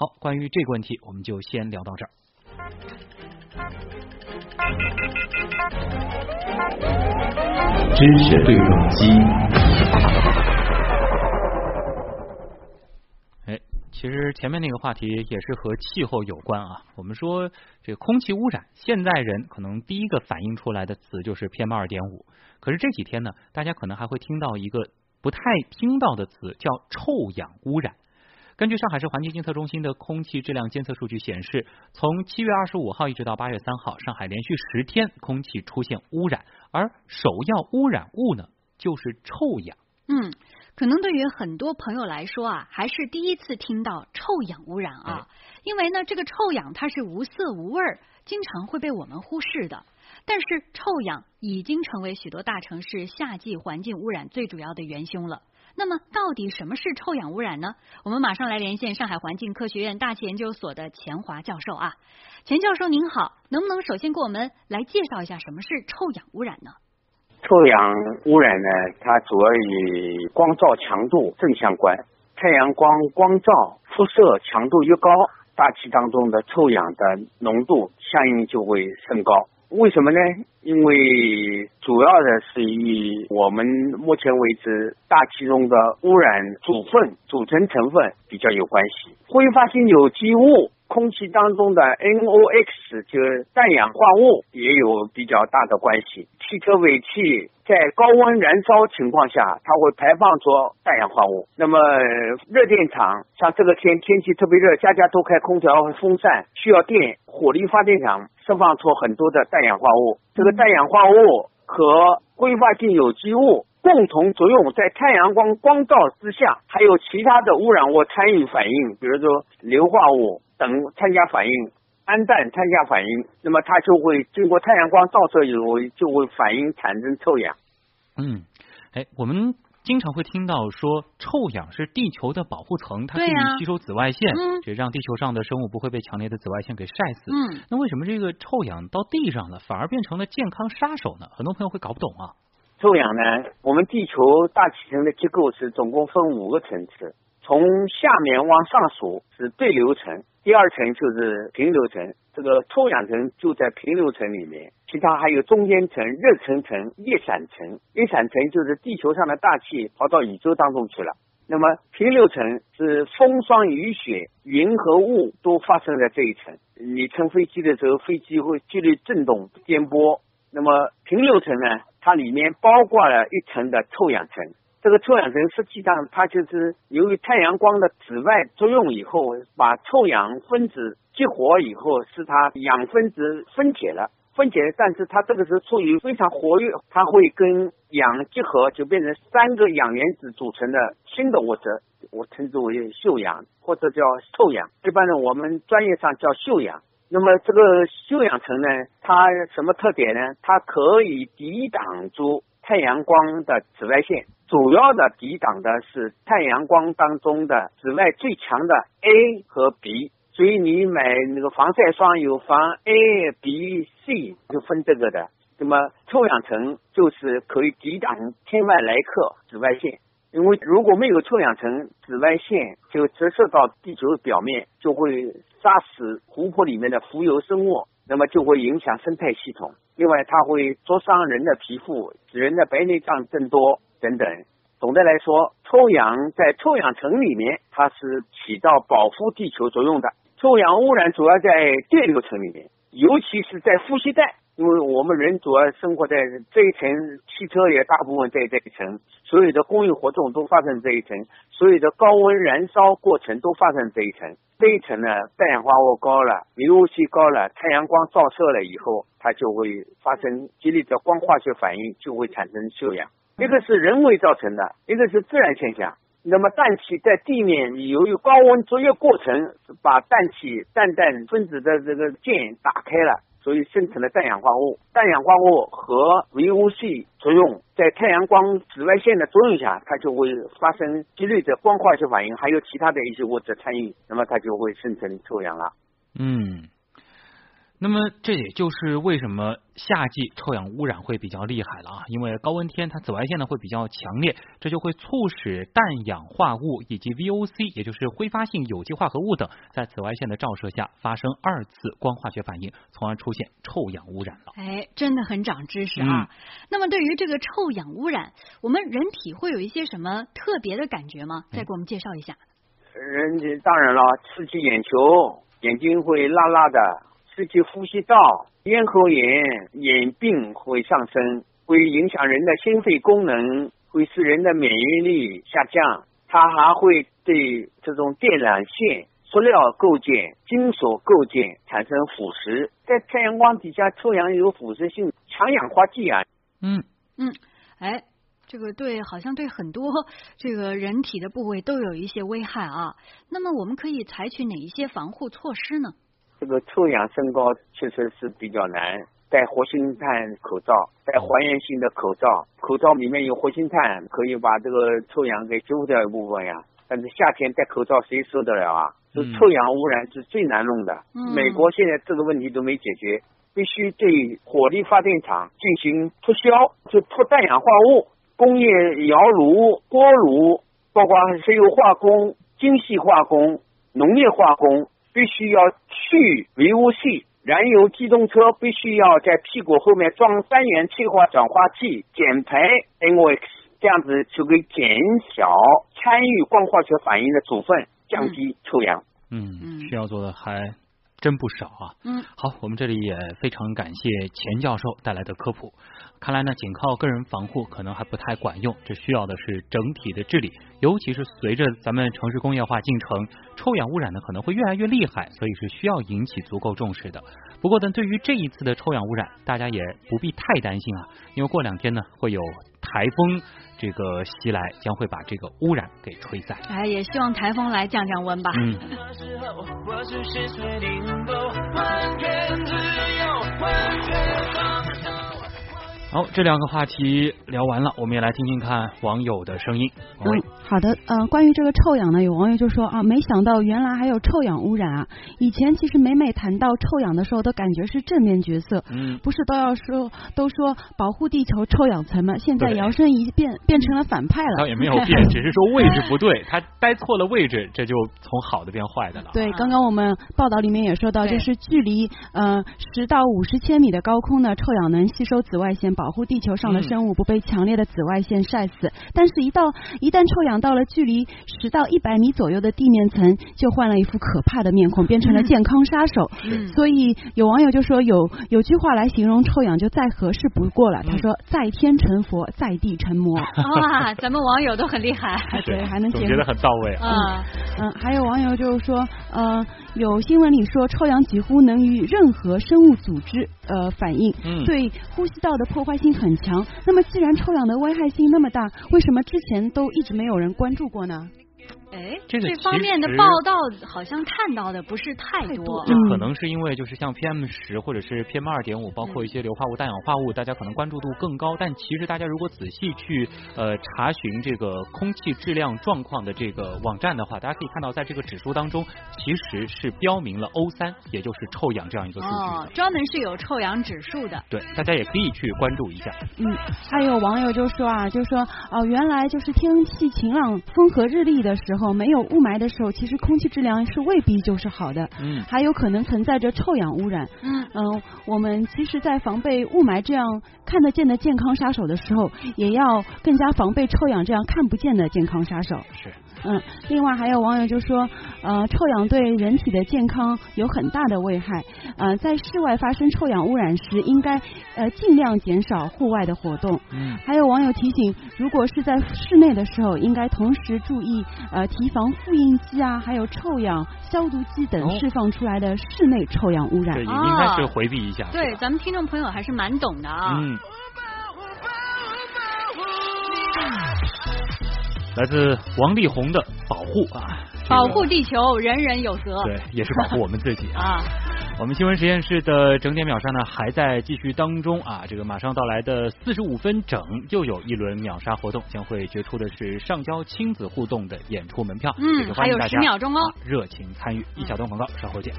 好，关于这个问题，我们就先聊到这儿。知识对撞机。哎，其实前面那个话题也是和气候有关啊。我们说这个空气污染，现在人可能第一个反映出来的词就是 PM 二点五。可是这几天呢，大家可能还会听到一个不太听到的词，叫臭氧污染。根据上海市环境监测中心的空气质量监测数据显示，从七月二十五号一直到八月三号，上海连续十天空气出现污染，而首要污染物呢就是臭氧。嗯，可能对于很多朋友来说啊，还是第一次听到臭氧污染啊，因为呢，这个臭氧它是无色无味，经常会被我们忽视的。但是臭氧已经成为许多大城市夏季环境污染最主要的元凶了。那么，到底什么是臭氧污染呢？我们马上来连线上海环境科学院大气研究所的钱华教授啊，钱教授您好，能不能首先给我们来介绍一下什么是臭氧污染呢？臭氧污染呢，它主要与光照强度正相关，太阳光光照辐射强度越高，大气当中的臭氧的浓度相应就会升高。为什么呢？因为主要的是与我们目前为止大气中的污染组分组成成分比较有关系。挥发性有机物，空气当中的 NOx 就是氮氧化物也有比较大的关系。汽车尾气。在高温燃烧情况下，它会排放出氮氧化物。那么热电厂像这个天天气特别热，家家都开空调和风扇，需要电，火力发电厂释放出很多的氮氧化物。这个氮氧化物和挥发性有机物共同作用，在太阳光光照之下，还有其他的污染物参与反应，比如说硫化物等参加反应。氨氮参加反应，那么它就会经过太阳光照射以后，就会反应产生臭氧。嗯，哎，我们经常会听到说，臭氧是地球的保护层，它可以吸收紫外线，这让地球上的生物不会被强烈的紫外线给晒死。嗯，那为什么这个臭氧到地上了，反而变成了健康杀手呢？很多朋友会搞不懂啊。臭氧呢，我们地球大气层的结构是总共分五个层次。从下面往上数是对流层，第二层就是平流层，这个臭氧层就在平流层里面，其他还有中间层、热层层、叶散层。叶散层就是地球上的大气跑到宇宙当中去了。那么平流层是风霜雨雪、云和雾都发生在这一层。你乘飞机的时候，飞机会剧烈震动、颠簸。那么平流层呢，它里面包括了一层的臭氧层。这个臭氧层实际上它就是由于太阳光的紫外作用以后，把臭氧分子激活以后，使它氧分子分解了，分解，但是它这个是处于非常活跃，它会跟氧结合，就变成三个氧原子组成的新的物质，我称之为溴氧或者叫臭氧，一般呢我们专业上叫溴氧。那么这个溴氧层呢，它什么特点呢？它可以抵挡住太阳光的紫外线。主要的抵挡的是太阳光当中的紫外最强的 A 和 B，所以你买那个防晒霜有防 A、B、C 就分这个的。那么臭氧层就是可以抵挡千万来克紫外线，因为如果没有臭氧层，紫外线就折射到地球表面，就会杀死湖泊里面的浮游生物，那么就会影响生态系统。另外，它会灼伤人的皮肤，使人的白内障增多。等等，总的来说，臭氧在臭氧层里面，它是起到保护地球作用的。臭氧污染主要在电流层里面，尤其是在呼吸带，因为我们人主要生活在这一层，汽车也大部分在这一层，所有的工业活动都发生这一层，所有的高温燃烧过程都发生这一层。这一层呢，氮氧化物高了，VOC 高了，太阳光照射了以后，它就会发生激烈的光化学反应，就会产生臭氧。一个是人为造成的，一个是自然现象。那么氮气在地面由于高温作业过程，把氮气氮氮分子的这个键打开了，所以生成了氮氧化物。氮氧化物和 VOC 作用，在太阳光紫外线的作用下，它就会发生激烈的光化学反应，还有其他的一些物质参与，那么它就会生成臭氧了。嗯。那么这也就是为什么夏季臭氧污染会比较厉害了啊，因为高温天它紫外线呢会比较强烈，这就会促使氮氧化物以及 VOC，也就是挥发性有机化合物等，在紫外线的照射下发生二次光化学反应，从而出现臭氧污染了。哎，真的很长知识啊！那么对于这个臭氧污染，我们人体会有一些什么特别的感觉吗？再给我们介绍一下。人体当然了，刺激眼球，眼睛会辣辣的。刺激呼吸道，咽喉炎、眼病会上升，会影响人的心肺功能，会使人的免疫力下降。它还会对这种电缆线、塑料构件、金属构件产生腐蚀。在太阳光底下，臭氧有腐蚀性，强氧化剂啊。嗯嗯，哎，这个对，好像对很多这个人体的部位都有一些危害啊。那么我们可以采取哪一些防护措施呢？这个臭氧升高确实是比较难，戴活性炭口罩，戴还原性的口罩，口罩里面有活性炭，可以把这个臭氧给揪掉一部分呀。但是夏天戴口罩谁受得了啊？这臭氧污染是最难弄的。美国现在这个问题都没解决，必须对火力发电厂进行脱硝，就脱氮氧化物，工业窑炉、锅炉，包括石油化工、精细化工、农业化工。必须要去维护系燃油机动车必须要在屁股后面装三元催化转化器，减排 NOx，这样子就可以减小参与光化学反应的组分，降低臭氧。嗯，需要做的还真不少啊。嗯，好，我们这里也非常感谢钱教授带来的科普。看来呢，仅靠个人防护可能还不太管用，这需要的是整体的治理。尤其是随着咱们城市工业化进程，臭氧污染呢可能会越来越厉害，所以是需要引起足够重视的。不过呢，对于这一次的臭氧污染，大家也不必太担心啊，因为过两天呢会有台风这个袭来，将会把这个污染给吹散。哎，也希望台风来降降温吧。嗯。好，这两个话题聊完了，我们也来听听看网友的声音。嗯，好的，呃，关于这个臭氧呢，有网友就说啊，没想到原来还有臭氧污染啊！以前其实每每谈到臭氧的时候，都感觉是正面角色，嗯，不是都要说都说保护地球臭氧层吗？现在摇身一变变成了反派了。倒也没有变，只是说位置不对，他待错了位置，这就从好的变坏的了。对，刚刚我们报道里面也说到，就是距离呃十到五十千米的高空呢，臭氧能吸收紫外线。保护地球上的生物不被强烈的紫外线晒死，但是，一到一旦臭氧到了距离十到一百米左右的地面层，就换了一副可怕的面孔，变成了健康杀手。所以有网友就说，有有句话来形容臭氧就再合适不过了。他说：“在天成佛，在地成魔。”哇，咱们网友都很厉害，对，还能觉得很到位啊。嗯，还有网友就是说，呃，有新闻里说，臭氧几乎能与任何生物组织呃反应，对呼吸道的破。坏性很强，那么既然臭氧的危害性那么大，为什么之前都一直没有人关注过呢？哎，这个方面的报道好像看到的不是太多。这可能是因为就是像 PM 十或者是 PM 二点五，包括一些硫化物、氮氧化物，大家可能关注度更高。但其实大家如果仔细去呃查询这个空气质量状况的这个网站的话，大家可以看到，在这个指数当中其实是标明了 O 三，也就是臭氧这样一个数据。哦，专门是有臭氧指数的。对，大家也可以去关注一下。嗯，还有网友就说啊，就说哦，原来就是天气晴朗、风和日丽的时候。没有雾霾的时候，其实空气质量是未必就是好的，嗯，还有可能存在着臭氧污染，嗯。嗯，我们其实，在防备雾霾这样看得见的健康杀手的时候，也要更加防备臭氧这样看不见的健康杀手。是，嗯，另外还有网友就说，呃，臭氧对人体的健康有很大的危害，呃，在室外发生臭氧污染时，应该呃尽量减少户外的活动。嗯，还有网友提醒，如果是在室内的时候，应该同时注意呃。提防复印机啊，还有臭氧消毒机等释放出来的室内臭氧污染，对也应该是回避一下。对，咱们听众朋友还是蛮懂的啊。嗯。来自王力宏的保护啊，保护地球，人人有责。对，也是保护我们自己 啊。我们新闻实验室的整点秒杀呢还在继续当中啊，这个马上到来的四十五分整又有一轮秒杀活动，将会决出的是上交亲子互动的演出门票。嗯，还有十秒钟哦，热情参与。一小段广告，稍后见。